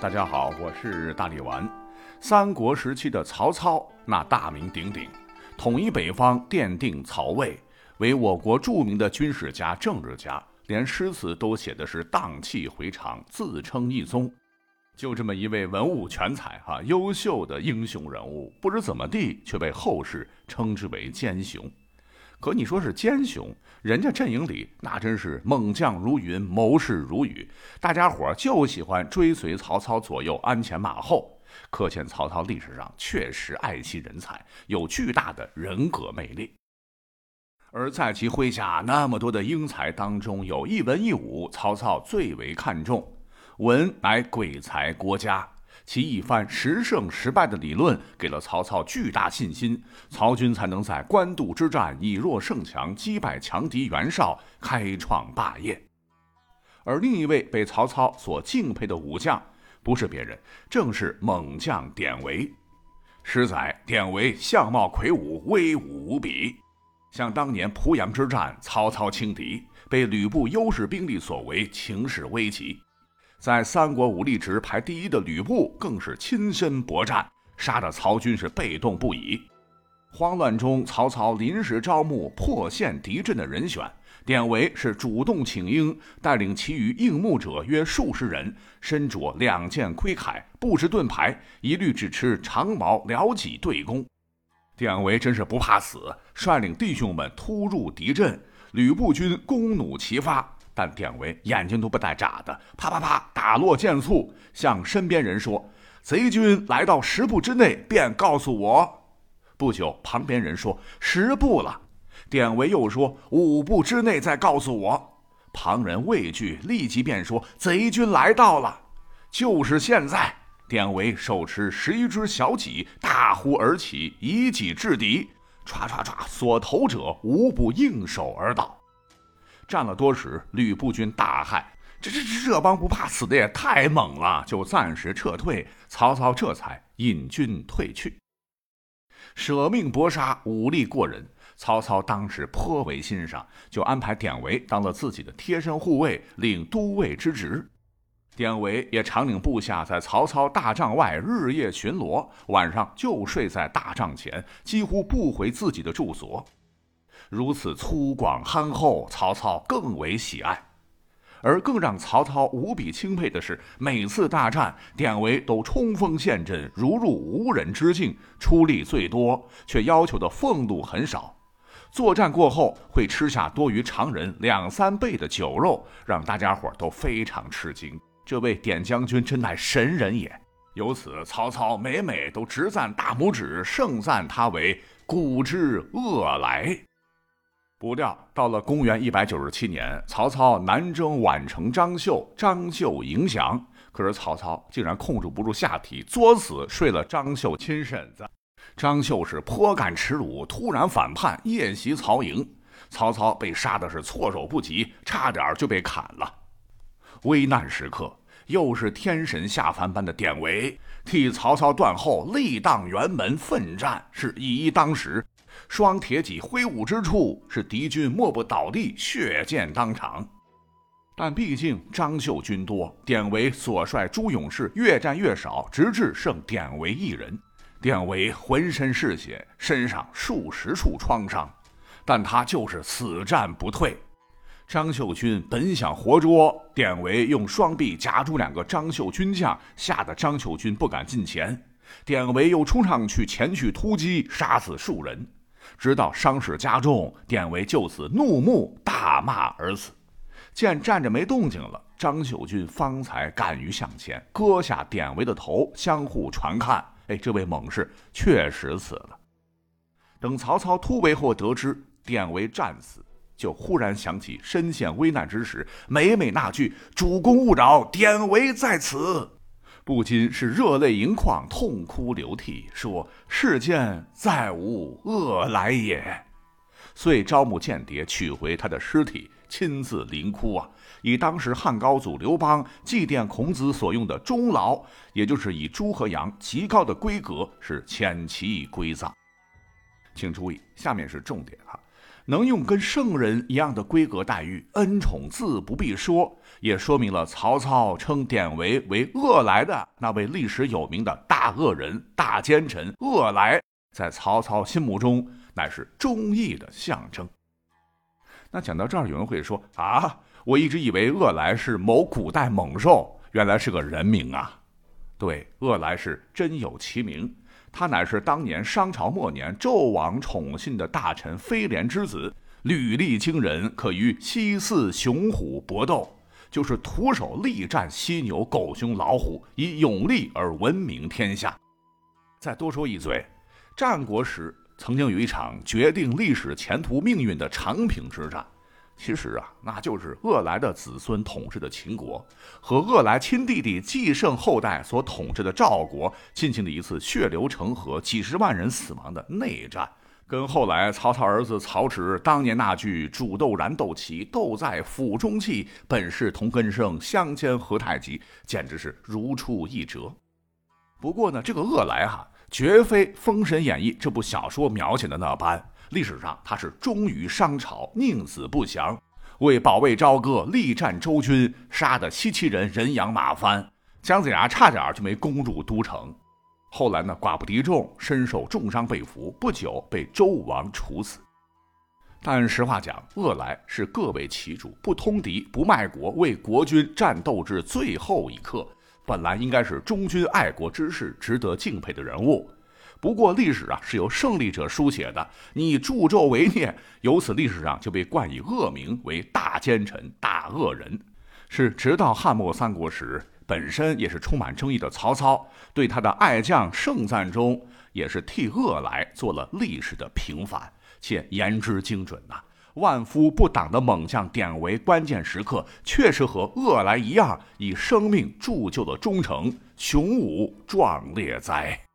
大家好，我是大力丸。三国时期的曹操，那大名鼎鼎，统一北方，奠定曹魏，为我国著名的军事家、政治家，连诗词都写的是荡气回肠，自称一宗。就这么一位文武全才，哈，优秀的英雄人物，不知怎么地却被后世称之为奸雄。可你说是奸雄，人家阵营里那真是猛将如云，谋士如雨，大家伙就喜欢追随曹操左右，鞍前马后，可见曹操历史上确实爱惜人才，有巨大的人格魅力。而在其麾下那么多的英才当中，有一文一武，曹操最为看重。文乃鬼才国家。其一番十胜十败的理论，给了曹操巨大信心，曹军才能在官渡之战以弱胜强，击败强敌袁绍，开创霸业。而另一位被曹操所敬佩的武将，不是别人，正是猛将典韦。史载典韦相貌魁梧，威武无比，像当年濮阳之战，曹操轻敌，被吕布优势兵力所围，情势危急。在三国武力值排第一的吕布，更是亲身搏战，杀得曹军是被动不已。慌乱中，曹操临时招募破陷敌阵的人选，典韦是主动请缨，带领其余应募者约数十人，身着两件盔铠，不持盾牌，一律只持长矛撩戟对攻。典韦真是不怕死，率领弟兄们突入敌阵，吕布军弓弩齐发。但典韦眼睛都不带眨的，啪啪啪打落箭簇，向身边人说：“贼军来到十步之内，便告诉我。”不久，旁边人说：“十步了。”典韦又说：“五步之内再告诉我。”旁人畏惧，立即便说：“贼军来到了，就是现在。”典韦手持十一只小戟，大呼而起，以戟制敌，唰唰唰，所投者无不应手而倒。战了多时，吕布军大骇，这这这这帮不怕死的也太猛了，就暂时撤退。曹操这才引军退去，舍命搏杀，武力过人。曹操当时颇为欣赏，就安排典韦当了自己的贴身护卫，领都尉之职。典韦也常领部下在曹操大帐外日夜巡逻，晚上就睡在大帐前，几乎不回自己的住所。如此粗犷憨厚，曹操更为喜爱。而更让曹操无比钦佩的是，每次大战，典韦都冲锋陷阵，如入无人之境，出力最多，却要求的俸禄很少。作战过后，会吃下多于常人两三倍的酒肉，让大家伙都非常吃惊。这位典将军真乃神人也。由此，曹操每每都直赞大拇指，盛赞他为古之恶来。不料到了公元一百九十七年，曹操南征宛城张绣，张绣迎降。可是曹操竟然控制不住下体，作死睡了张绣亲婶子。张绣是颇感耻辱，突然反叛，夜袭曹营。曹操被杀的是措手不及，差点就被砍了。危难时刻，又是天神下凡般的典韦替曹操断后，力挡辕门奋战，是以一当十。双铁戟挥舞之处，是敌军莫不倒地，血溅当场。但毕竟张绣军多，典韦所率诸勇士越战越少，直至剩典韦一人。典韦浑身是血，身上数十处创伤，但他就是死战不退。张绣军本想活捉典韦，用双臂夹住两个张绣军将，吓得张绣军不敢近前。典韦又冲上去前去突击，杀死数人。直到伤势加重，典韦就此怒目大骂而死。见站着没动静了，张绣军方才敢于向前，割下典韦的头，相互传看。哎，这位猛士确实死了。等曹操突围后得知典韦战死，就忽然想起身陷危难之时，每每那句“主公勿扰，典韦在此”。不禁是热泪盈眶，痛哭流涕，说：“世间再无恶来也。”遂招募间谍，取回他的尸体，亲自临哭啊！以当时汉高祖刘邦祭奠孔子所用的钟牢，也就是以猪和羊极高的规格，是遣其归葬。请注意，下面是重点哈。能用跟圣人一样的规格待遇，恩宠自不必说，也说明了曹操称典韦为恶来的那位历史有名的大恶人、大奸臣恶来，在曹操心目中乃是忠义的象征。那讲到这儿，有人会说啊，我一直以为恶来是某古代猛兽，原来是个人名啊。对，恶来是真有其名。他乃是当年商朝末年纣王宠信的大臣飞廉之子，履历惊人，可与西四雄虎搏斗，就是徒手力战犀牛、狗熊、老虎，以勇力而闻名天下。再多说一嘴，战国时曾经有一场决定历史前途命运的长平之战。其实啊，那就是恶来的子孙统治的秦国和恶来亲弟弟季胜后代所统治的赵国进行的一次血流成河、几十万人死亡的内战，跟后来曹操儿子曹植当年那句“煮豆燃豆萁，豆在釜中泣，本是同根生，相煎何太急”简直是如出一辙。不过呢，这个恶来哈，绝非《封神演义》这部小说描写的那般。历史上，他是忠于商朝，宁死不降，为保卫朝歌，力战周军，杀得西岐人人仰马翻，姜子牙差点就没攻入都城。后来呢，寡不敌众，身受重伤被俘，不久被周武王处死。但实话讲，恶来是各为其主，不通敌，不卖国，为国军战斗至最后一刻，本来应该是忠君爱国之士，值得敬佩的人物。不过历史啊是由胜利者书写的，你助纣为虐，由此历史上就被冠以恶名为大奸臣、大恶人。是直到汉末三国时，本身也是充满争议的曹操，对他的爱将盛赞中，也是替恶来做了历史的平反，且言之精准呐。万夫不挡的猛将典韦，关键时刻确实和恶来一样，以生命铸就了忠诚，雄武壮烈哉！